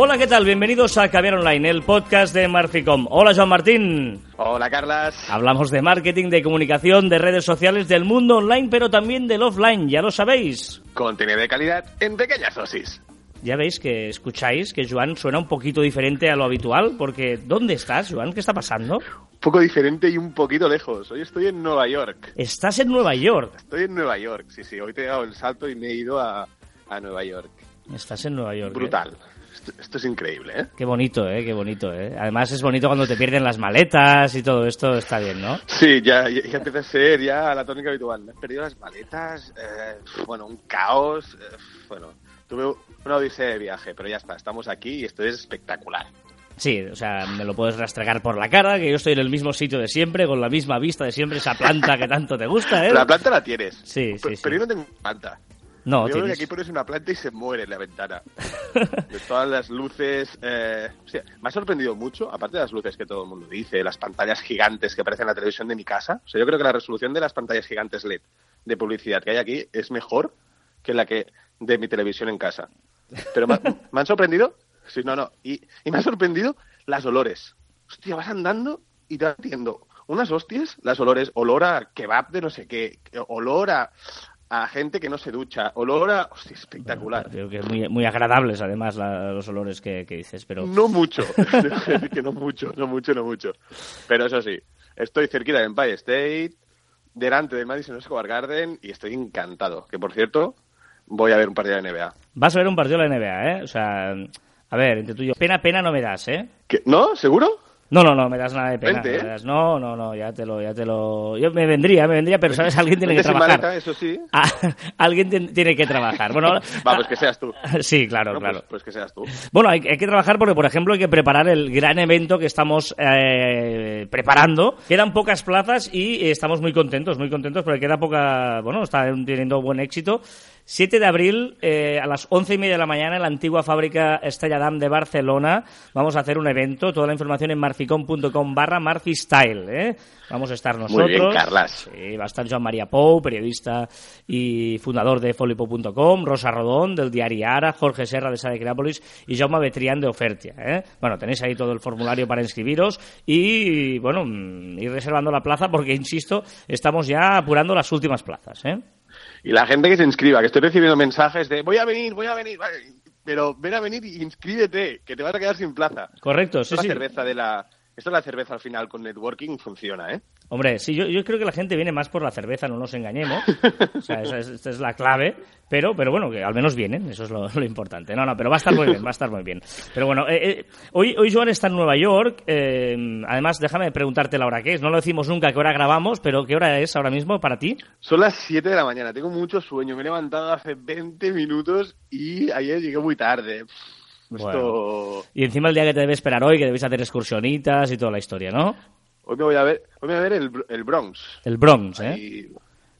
Hola, ¿qué tal? Bienvenidos a Caviar Online, el podcast de Marficom. Hola, Joan Martín. Hola, Carlas. Hablamos de marketing, de comunicación, de redes sociales, del mundo online, pero también del offline, ya lo sabéis. Contenido de calidad en pequeñas dosis. Ya veis que escucháis que Joan suena un poquito diferente a lo habitual, porque ¿dónde estás, Joan? ¿Qué está pasando? Un poco diferente y un poquito lejos. Hoy estoy en Nueva York. Estás en Nueva York. Estoy en Nueva York, sí, sí. Hoy te he dado el salto y me he ido a, a Nueva York. Estás en Nueva York. ¿eh? Esto, esto es increíble, ¿eh? Qué bonito, ¿eh? Qué bonito, ¿eh? Además es bonito cuando te pierden las maletas y todo esto, está bien, ¿no? Sí, ya, ya, ya empieza a ser ya la tónica habitual. Me he perdido las maletas, eh, bueno, un caos, eh, bueno, tuve una odisea de viaje, pero ya está, estamos aquí y esto es espectacular. Sí, o sea, me lo puedes rastregar por la cara, que yo estoy en el mismo sitio de siempre, con la misma vista de siempre, esa planta que tanto te gusta, ¿eh? La planta la tienes. Sí, pero, sí, sí. pero yo no tengo planta. No, yo creo que aquí pones una planta y se muere en la ventana. de todas las luces. Eh, o sea, me ha sorprendido mucho, aparte de las luces que todo el mundo dice, las pantallas gigantes que aparecen en la televisión de mi casa. O sea, yo creo que la resolución de las pantallas gigantes LED de publicidad que hay aquí es mejor que la que de mi televisión en casa. Pero me, me han sorprendido. Sí, no, no. Y, y me han sorprendido las olores. Hostia, vas andando y te vas entiendo unas hostias, las olores, olor a kebab de no sé qué, olor a, a gente que no se ducha, olor a... Hostia, espectacular. Creo que es muy, muy agradables, además, la- los olores que, que dices, pero... No mucho, que no mucho, no mucho, no mucho. Pero eso sí, estoy cerquita de Empire State, delante del Madison Square Garden y estoy encantado. Que por cierto, voy a ver un partido de NBA. Vas a ver un partido de la NBA, ¿eh? O sea, a ver, entre tú y yo, pena, pena no me das, ¿eh? ¿Qué? ¿No? ¿Seguro? No, no, no me das nada de pena. Vente, no, ¿eh? me das- no, no, no, ya te lo, ya te lo... Yo me vendría, me vendría, pero sabes, alguien tiene que trabajar. maleta, eso sí. Ah, alguien tiene que trabajar. Bueno, Va, pues que seas tú. Sí, claro, No, claro. Pues, pues que seas tú. Bueno, hay, hay que trabajar porque, por ejemplo, hay que preparar el gran evento que estamos eh, preparando. Quedan pocas plazas y eh, estamos muy contentos, muy contentos porque queda poca, bueno, está teniendo buen éxito. 7 de abril eh, a las once y media de la mañana en la antigua fábrica Estella Damm de Barcelona vamos a hacer un evento. Toda la información en marficom.com barra marfistyle. ¿eh? Vamos a estar nosotros. Muy bien, Carlas. Sí, va a estar Joan María Pou, periodista y fundador de folipo.com, Rosa Rodón, del diario Ara, Jorge Serra de Sade Creápolis y Jaume Betrián de Ofertia. ¿eh? Bueno, tenéis ahí todo el formulario para inscribiros y, bueno, mm, ir reservando la plaza porque, insisto, estamos ya apurando las últimas plazas. ¿eh? Y la gente que se inscriba, que estoy recibiendo mensajes de voy a venir, voy a venir, vale, pero ven a venir y inscríbete, que te vas a quedar sin plaza. Correcto, sí, Esto sí. la cerveza de la... Esto es la cerveza al final con networking funciona, ¿eh? Hombre, sí, yo, yo creo que la gente viene más por la cerveza, no nos engañemos. O sea, esa es, esta es la clave. Pero, pero bueno, que al menos vienen, eso es lo, lo importante. No, no, pero va a estar muy bien, va a estar muy bien. Pero bueno, eh, eh, hoy, hoy Joan está en Nueva York. eh, además, déjame preguntarte la hora que es. No lo decimos nunca qué hora grabamos, pero ¿qué hora es ahora mismo para ti? Son las 7 de la mañana, tengo mucho sueño, me he levantado hace 20 minutos y ayer llegué muy tarde. Esto... Y encima el día que te debe esperar hoy, que debéis hacer excursionitas y toda la historia, ¿no? Hoy me voy a ver, hoy me voy a ver el, el Bronx. El Bronx, ¿eh?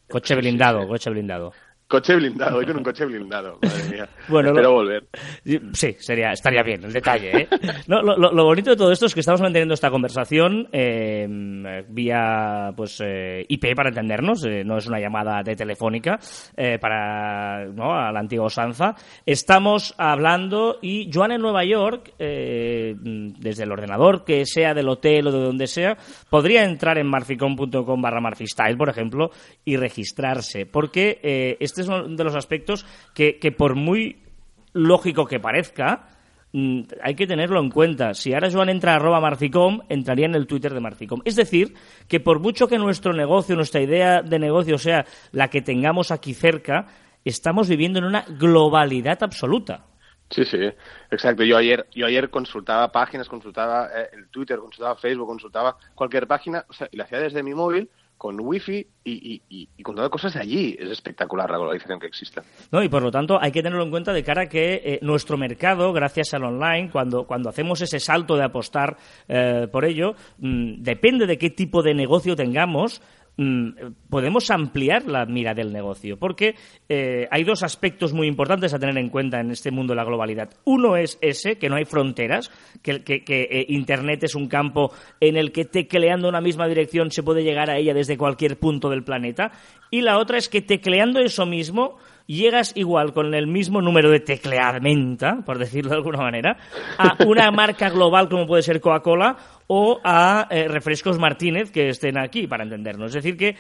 Coche sí, blindado, sí. coche blindado. Coche blindado, hoy con un coche blindado, madre mía. Bueno, Espero lo- volver. Sí, sería, estaría bien el detalle. ¿eh? No, lo, lo- bonito de todo esto es que estamos manteniendo esta conversación eh, vía pues eh, IP para entendernos, eh, no es una llamada de telefónica eh, para ¿no? a la antigua usanza. Estamos hablando y Joan en Nueva York, eh, desde el ordenador, que sea del hotel o de donde sea, podría entrar en marficom.com barra marfistyle, por ejemplo, y registrarse, porque este es uno de los aspectos que, que por muy lógico que parezca, mm, hay que tenerlo en cuenta. Si ahora Joan entra a arroba marficom, entraría en el Twitter de Marficom. Es decir, que por mucho que nuestro negocio, nuestra idea de negocio sea la que tengamos aquí cerca, estamos viviendo en una globalidad absoluta. Sí, sí, exacto. Yo ayer, yo ayer consultaba páginas, consultaba eh, el Twitter, consultaba Facebook, consultaba cualquier página, o sea, y lo hacía desde mi móvil con wifi y, y, y, y contaba cosas de allí. Es espectacular la globalización que existe. ¿no? Y por lo tanto hay que tenerlo en cuenta de cara que eh, nuestro mercado, gracias al online, cuando, cuando hacemos ese salto de apostar eh, por ello, mm, depende de qué tipo de negocio tengamos, podemos ampliar la mira del negocio, porque eh, hay dos aspectos muy importantes a tener en cuenta en este mundo de la globalidad. Uno es ese, que no hay fronteras, que, eh, Internet es un campo en el que tecleando una misma dirección se puede llegar a ella desde cualquier punto del planeta. Y la otra es que tecleando eso mismo llegas igual con el mismo número de tecleamenta, por decirlo de alguna manera, a una marca global como puede ser Coca-Cola o a eh, Refrescos Martínez que estén aquí, para entendernos. Es decir, que,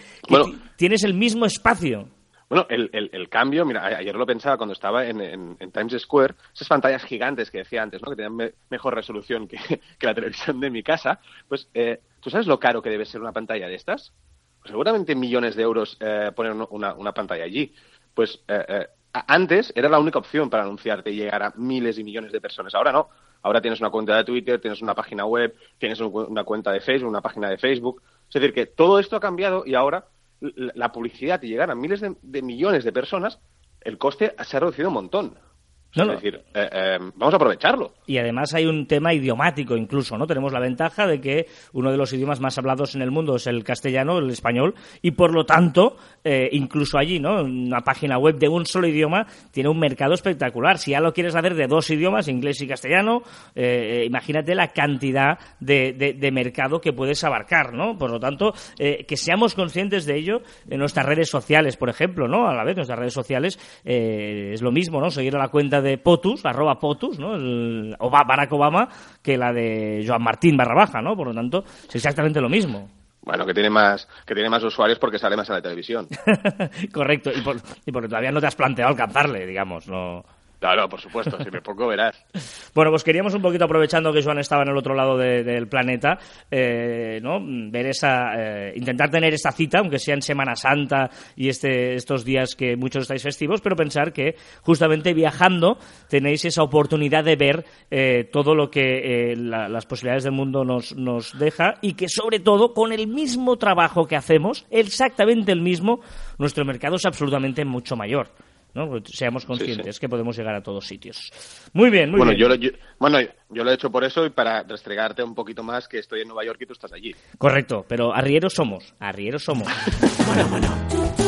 tienes el mismo espacio. Bueno, el, el, cambio, mira, ayer lo pensaba cuando estaba en, Times Square, esas pantallas gigantes que decía antes, ¿no? que tenían mejor resolución que, la televisión de mi casa, pues, eh, ¿tú sabes lo caro que debe ser una pantalla de estas? Pues seguramente millones de euros eh, poner una, una, pantalla allí. Pues eh, antes era la única opción para anunciarte y llegar a miles y millones de personas. Ahora no. Ahora tienes una cuenta de Twitter, tienes una página web, tienes una cuenta de Facebook, una página de Facebook. Es decir, que todo esto ha cambiado y ahora la publicidad y llegar a miles de, millones de personas, el coste se ha reducido un montón. Es decir, eh, eh, vamos a aprovecharlo. Y además hay un tema idiomático incluso, ¿no? Tenemos la ventaja de que uno de los idiomas más hablados en el mundo es el castellano, el español, y por lo tanto, eh, incluso allí, ¿no? Una página web de un solo idioma tiene un mercado espectacular. Si ya lo quieres hacer de dos idiomas, inglés y castellano, imagínate la cantidad de, de, mercado que puedes abarcar, ¿no? Por lo tanto, que seamos conscientes de ello en nuestras redes sociales, por ejemplo, ¿no? A la vez, nuestras redes sociales es lo mismo, ¿no? Seguir a la cuenta de POTUS, arroba POTUS, ¿no? El, o Barack Obama, que la de Joan Martín barra baja, ¿no? Por lo tanto, es exactamente lo mismo. Bueno, que tiene más que tiene más usuarios porque sale más en la televisión. Correcto, y, y porque todavía no te has planteado alcanzarle, digamos, no Claro, por supuesto, si me pongo verás. bueno, pues queríamos un poquito, aprovechando que Joan estaba en el otro lado del planeta, eh, ¿no? Ver esa, eh, intentar tener esta cita, aunque sea en Semana Santa y este, estos días que muchos estáis festivos, pero pensar que justamente viajando tenéis esa oportunidad de ver eh, todo lo que las posibilidades del mundo nos, nos deja y que sobre todo con el mismo trabajo que hacemos, exactamente el mismo, nuestro mercado es absolutamente mucho mayor. ¿No? Pues seamos conscientes que podemos llegar a todos sitios. Muy bien, muy bueno, bien. Yo bueno, yo lo he hecho por eso y para restregarte un poquito más que estoy en Nueva York y tú estás allí. Correcto, pero arrieros somos, arrieros somos. bueno, bueno.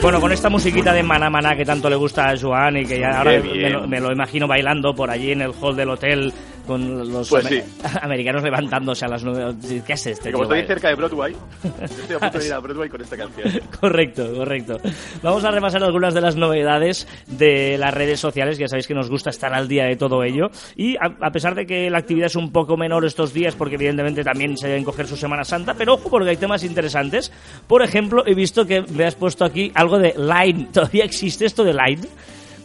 Bueno, con esta musiquita de Maná Maná que tanto le gusta a Joan y que ya ahora me lo, imagino bailando por allí en el hall del hotel con los pues americanos levantándose a las nueve. ¿Qué es este? Como estoy cerca de Broadway, estoy a punto de ir a Broadway con esta canción. correcto, correcto. Vamos a repasar algunas de las novedades de las redes sociales, ya sabéis que nos gusta estar al día de todo ello. Y a, pesar de que la actividad es un poco menor estos días, porque evidentemente también se deben coger su Semana Santa, pero ojo porque hay temas interesantes. Por ejemplo, he visto que me has puesto aquí algo de Line. ¿Todavía existe esto de Line?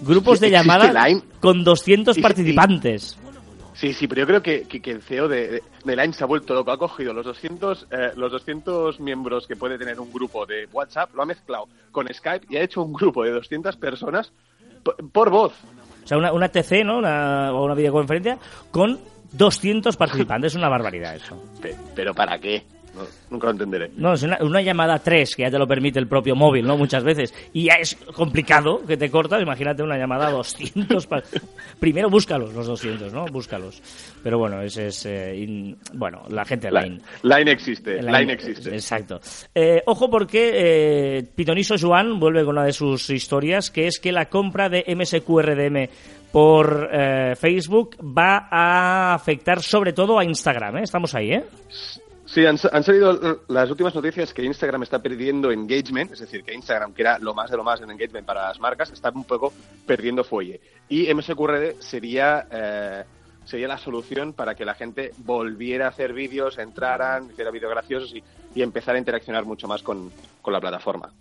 Grupos de llamada con 200 participantes. Sí, sí, pero yo creo que, que, el CEO de, Line se ha vuelto loco. Ha cogido los 200, eh, los 200 miembros que puede tener un grupo de WhatsApp, lo ha mezclado con Skype y ha hecho un grupo de 200 personas por, voz. O sea, una, una TC, ¿no? Una, o una videoconferencia con 200 participantes. es una barbaridad eso. ¿Pero para qué? Nunca lo entenderé. No, es una, llamada 3 que ya te lo permite el propio móvil, ¿no? Muchas veces. Y ya es complicado que te cortas. Imagínate una llamada 200. Primero búscalos, los 200, ¿no? Búscalos. Pero bueno, ese es. Eh, bueno, la gente Line. Line existe. Line, existe. Exacto. Eh, ojo porque eh, Pitoniso Joan vuelve con una de sus historias, que es que la compra de MSQRDM por eh, Facebook va a afectar sobre todo a Instagram. ¿eh? Estamos ahí, ¿eh? Sí, han, salido las últimas noticias que Instagram está perdiendo engagement, es decir, que Instagram, que era lo más de lo más en engagement para las marcas, está un poco perdiendo fuelle. Y MSQRD sería, eh, sería la solución para que la gente volviera a hacer vídeos, entraran, hiciera vídeos graciosos y, y empezara a interaccionar mucho más con, la plataforma.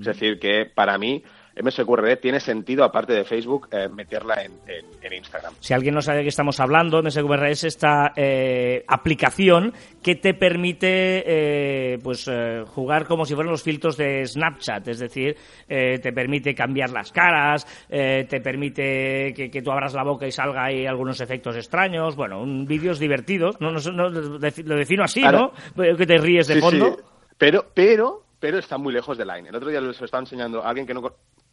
Es decir, que para mí MSQRD tiene sentido, aparte de Facebook, eh, meterla en, Instagram. Si alguien no sabe de qué estamos hablando, MSQRD es esta eh, aplicación que te permite eh, pues jugar como si fueran los filtros de Snapchat, es decir, te permite cambiar las caras, te permite que, tú abras la boca y salga ahí algunos efectos extraños, bueno, un, vídeos divertidos, no, no, lo defino así, ¿no? Que te ríes de fondo. Sí. Pero, pero, pero está muy lejos de Line. El otro día les estaba enseñando a alguien que no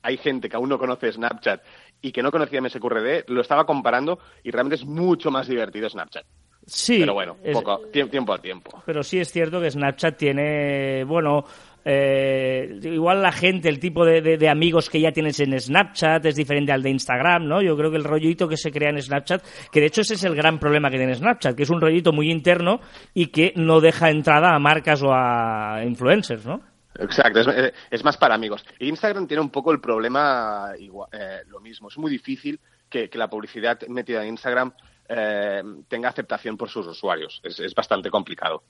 hay gente que aún no conoce Snapchat y que no conocía MSQRD, lo estaba comparando y realmente es mucho más divertido Snapchat. Sí. Pero bueno, poco, tiempo al tiempo. Pero sí es cierto que Snapchat tiene, bueno, eh, igual la gente, el tipo de, amigos que ya tienes en Snapchat es diferente al de Instagram, ¿no? Yo creo que el rollito que se crea en Snapchat, que de hecho ese es el gran problema que tiene Snapchat, que es un rollito muy interno y que no deja entrada a marcas o a influencers, ¿no? Exacto, es, eh, es, más para amigos. Instagram tiene un poco el problema igual, eh, lo mismo. Es muy difícil que, que, la publicidad metida en Instagram eh, tenga aceptación por sus usuarios. Es, es, bastante complicado.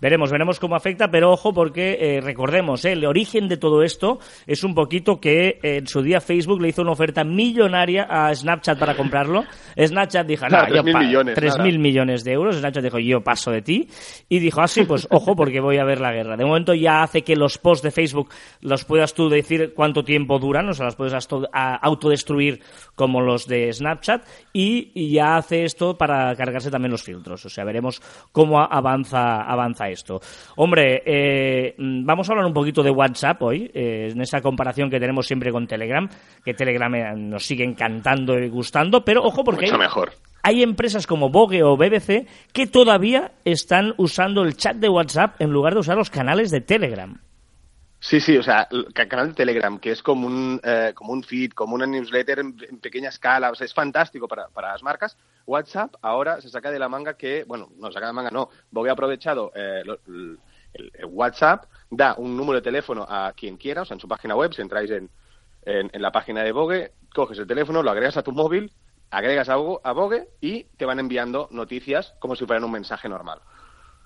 Veremos, veremos cómo afecta, pero ojo porque eh, recordemos, eh, el origen de todo esto es un poquito que en su día Facebook le hizo una oferta millonaria a Snapchat para comprarlo. Snapchat dijo, nada, 3.000 millones. 3.000 millones de euros. Snapchat dijo, yo paso de ti. Y dijo, ah, sí, pues ojo porque voy a ver la guerra. De momento ya hace que los posts de Facebook los puedas tú decir cuánto tiempo duran, o sea, los puedes autodestruir como los de Snapchat y, y ya hace esto para cargarse también los filtros. O sea, veremos cómo avanza, avanza esto. Hombre, eh, vamos a hablar un poquito de WhatsApp hoy, eh, en esa comparación que tenemos siempre con Telegram, que Telegram eh, nos sigue encantando y gustando, pero ojo porque... Mucho hay, mejor. Hay empresas como Vogue o BBC que todavía están usando el chat de WhatsApp en lugar de usar los canales de Telegram. Sí, sí, o sea, el canal de Telegram, que es como un, eh, como un feed, como una newsletter en, pequeña escala, o sea, es fantástico para, para las marcas. WhatsApp ahora se saca de la manga que, bueno, no saca de la manga, no, Vogue ha aprovechado eh, el, WhatsApp, da un número de teléfono a quien quiera, o sea, en su página web, si entráis en, en, en la página de Vogue, coges el teléfono, lo agregas a tu móvil, agregas a, a Vogue y te van enviando noticias como si fueran un mensaje normal.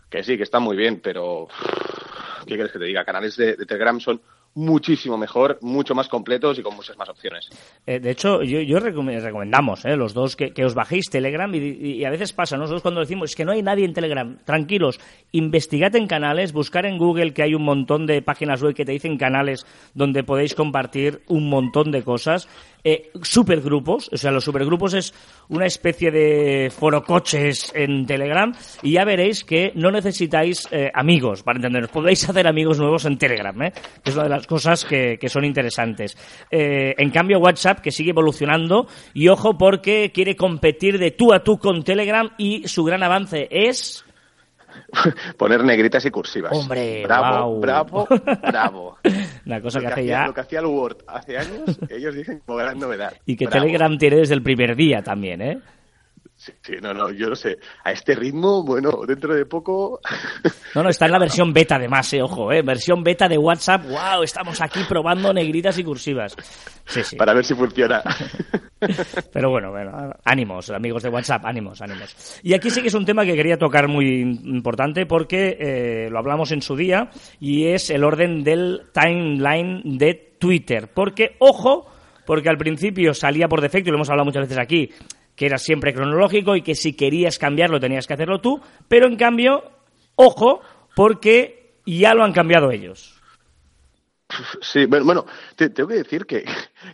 Que sí, que está muy bien, pero ¿qué quieres que te diga? Canales de, Telegram son muchísimo mejor, mucho más completos y con muchas más opciones. Eh, de hecho, yo, recomendamos, eh, los dos, que, os bajéis Telegram y, a veces pasa, nosotros cuando decimos es que no hay nadie en Telegram, tranquilos, investigad en canales, buscar en Google que hay un montón de páginas web que te dicen canales donde podéis compartir un montón de cosas. Eh, supergrupos, o sea, los supergrupos es una especie de forocoches en Telegram y ya veréis que no necesitáis eh, amigos para entendernos, podéis hacer amigos nuevos en Telegram, ¿eh? que es una de las cosas que, que son interesantes. Eh, en cambio, WhatsApp, que sigue evolucionando, y ojo porque quiere competir de tú a tú con Telegram y su gran avance es... Poner negritas y cursivas. Hombre, bravo, wow. bravo, bravo. Una cosa lo que, que hace hacía, ya. Lo que hacía el Word hace años, ellos dicen como gran novedad. Y que bravo. Telegram tiene desde el primer día también, ¿eh? Sí, sí, no, no, yo no sé. A este ritmo, bueno, dentro de poco. No, no, está en la versión beta además, eh, ojo, eh. Versión beta de WhatsApp. ¡Wow! Estamos aquí probando negritas y cursivas. Sí, sí. Para ver si funciona. Pero bueno, bueno, ánimos, amigos de WhatsApp, ánimos, ánimos. Y aquí sí que es un tema que quería tocar muy importante porque eh, lo hablamos en su día y es el orden del timeline de Twitter. Porque, ojo, porque al principio salía por defecto, y lo hemos hablado muchas veces aquí, que era siempre cronológico y que si querías cambiarlo tenías que hacerlo tú, pero en cambio, ojo, porque ya lo han cambiado ellos. Sí, bueno, te, tengo que decir que,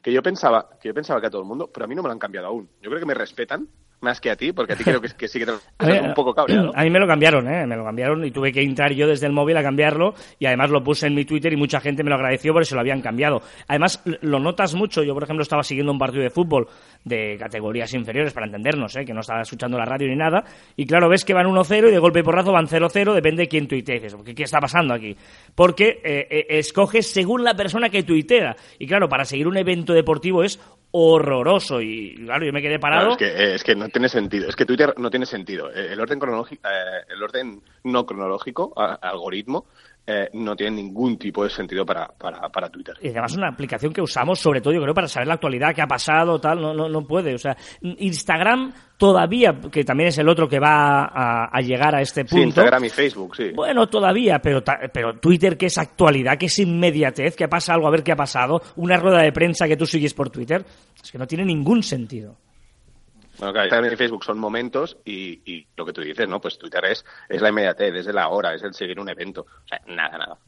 que, yo pensaba, que yo pensaba que a todo el mundo, pero a mí no me lo han cambiado aún. Yo creo que me respetan más que a ti, porque a ti creo que, que sí que te ver, un poco cabreado. A mí me lo cambiaron, ¿eh? Me lo cambiaron y tuve que entrar yo desde el móvil a cambiarlo y además lo puse en mi Twitter y mucha gente me lo agradeció porque se lo habían cambiado. Además, lo notas mucho. Yo, por ejemplo, estaba siguiendo un partido de fútbol de categorías inferiores, para entendernos, ¿eh? Que no estaba escuchando la radio ni nada. Y claro, ves que van 1-0 y de golpe y porrazo van 0-0, depende de quién tuitee. ¿Qué, ¿Qué está pasando aquí? Porque eh, eh, escoges según la persona que tuitea. Y claro, para seguir un evento deportivo es horroroso. Y claro yo me quedé parado. claro, es, que, es que no tiene sentido. Es que Twitter no tiene sentido. El orden cronológico eh, el orden no cronológico a, algoritmo eh, no tiene ningún tipo de sentido para, para, para, Twitter. Y además es una aplicación que usamos sobre todo, yo creo, para saber la actualidad, qué ha pasado, tal, no, no, no puede. O sea, Instagram todavía, que también es el otro que va a, a llegar a este punto. Sí, Instagram y Facebook, sí. Bueno, todavía, pero, pero Twitter, que es actualidad, que es inmediatez, que pasa algo, a ver qué ha pasado, una rueda de prensa que tú sigues por Twitter, es que no tiene ningún sentido. Bueno, claro, Instagram y Facebook son momentos y, y, lo que tú dices, ¿no? Pues Twitter es, es la inmediatez, es la hora, es el seguir un evento. O sea, nada, nada.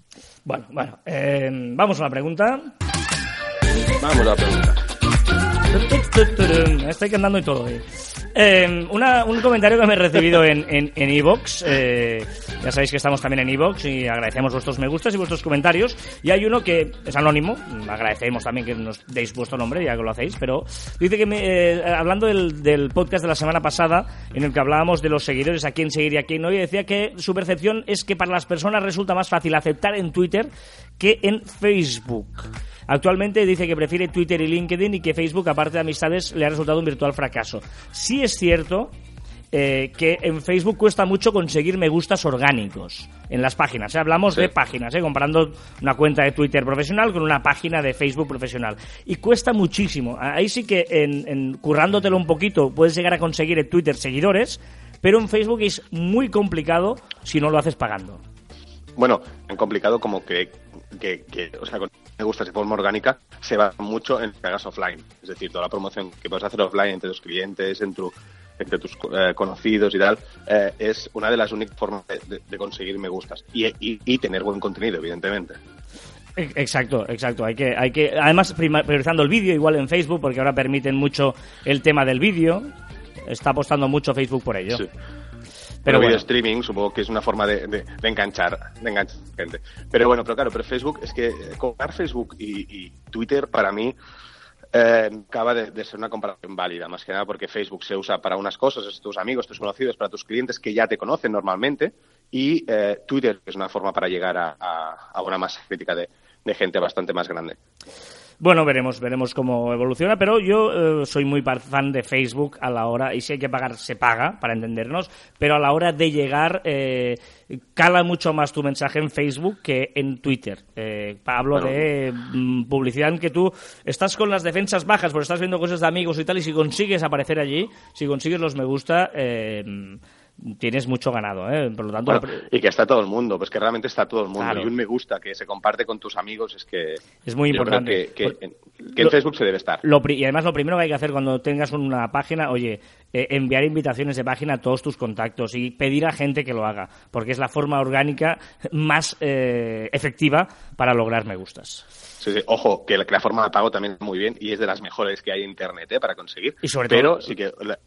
Bueno, bueno, eh, vamos a la pregunta. Vamos a la pregunta. Estoy cantando y todo. Eh. Eh, una, un comentario que me he recibido en en, en Evox. Eh, ya sabéis que estamos también en Evox y agradecemos vuestros me gustas y vuestros comentarios. Y hay uno que es anónimo. Agradecemos también que nos deis vuestro nombre, ya que lo hacéis. Pero dice que, me, eh, hablando del, del, podcast de la semana pasada, en el que hablábamos de los seguidores, a quién seguir y a quién no, y decía que su percepción es que para las personas resulta más fácil aceptar en Twitter que en Facebook. Actualmente dice que prefiere Twitter y LinkedIn y que Facebook, aparte de amistades, le ha resultado un virtual fracaso. Sí es cierto eh, que en Facebook cuesta mucho conseguir me gustas orgánicos en las páginas. ¿eh? Hablamos de páginas, ¿eh? comparando una cuenta de Twitter profesional con una página de Facebook profesional. Y cuesta muchísimo. Ahí sí que en, en currándotelo un poquito puedes llegar a conseguir en Twitter seguidores, pero en Facebook es muy complicado si no lo haces pagando. Bueno, en complicado como que, que, que o sea, con me gusta de forma orgánica se va mucho en que hagas offline. Es decir, toda la promoción que puedes hacer offline entre tus clientes, entre, tu, entre tus eh, conocidos y tal, eh, es una de las únicas formas de, de conseguir me gustas. Y, y, y, tener buen contenido, evidentemente. Exacto, exacto. Hay que, hay que, además priorizando el vídeo igual en Facebook, porque ahora permiten mucho el tema del vídeo. Está apostando mucho Facebook por ello. Sí. Pero bueno. video streaming supongo que es una forma de, de, de, enganchar, de enganchar gente. Pero bueno, pero claro, pero Facebook es que comparar Facebook y, y Twitter para mí eh, acaba de, de, ser una comparación válida, más que nada porque Facebook se usa para unas cosas, es tus amigos, tus conocidos, para tus clientes que ya te conocen normalmente, y eh, Twitter es una forma para llegar a, a, a una masa crítica de, de gente bastante más grande. Bueno, veremos, veremos cómo evoluciona, pero yo eh, soy muy fan de Facebook a la hora, y si hay que pagar, se paga, para entendernos, pero a la hora de llegar, eh, cala mucho más tu mensaje en Facebook que en Twitter. Eh, hablo bueno. de mm, publicidad en que tú estás con las defensas bajas, porque estás viendo cosas de amigos y tal, y si consigues aparecer allí, si consigues los me gusta, eh, tienes mucho ganado, ¿eh? Por lo tanto... Bueno, y que está todo el mundo, pues que realmente está todo el mundo. Claro. Y un me gusta que se comparte con tus amigos es que... Es muy importante. Que, que, que, en Facebook se debe estar. Lo, y además lo primero que hay que hacer cuando tengas una página, oye, eh, enviar invitaciones de página a todos tus contactos y pedir a gente que lo haga, porque es la forma orgánica más eh, efectiva para lograr me gustas. Sí, sí. Ojo, que la, que la, forma de pago también es muy bien y es de las mejores que hay en Internet ¿eh? para conseguir. Y sobre pero todo... sí que... La,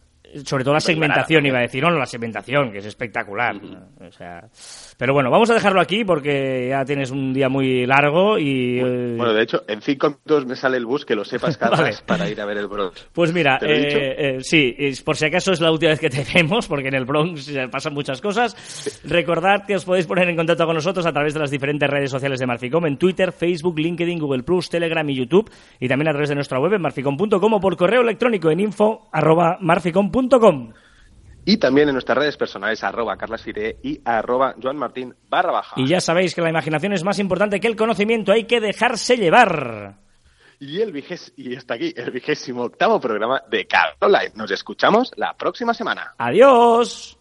sobre todo la segmentación, iba a decir, no, no, la segmentación, que es espectacular. O sea, pero bueno, vamos a dejarlo aquí porque ya tienes un día muy largo y... Bueno, bueno de hecho, en cinco minutos me sale el bus, que lo sepas, Carlos, vale. para ir a ver el Bronx. Pues mira, eh, eh, sí, por si acaso es la última vez que te vemos, porque en el Bronx pasan muchas cosas. Sí. Recordad que os podéis poner en contacto con nosotros a través de las diferentes redes sociales de Marficom, en Twitter, Facebook, LinkedIn, Google+, Telegram y YouTube, y también a través de nuestra web en marficom.com o por correo electrónico en info arroba marficom.com y también en nuestras redes personales, arroba carlasfire y arroba joanmartin barra baja. Y ya sabéis que la imaginación es más importante que el conocimiento, hay que dejarse llevar. Y, el vigés, y hasta aquí el vigésimo octavo programa de Carlo Live. Nos escuchamos la próxima semana. ¡Adiós!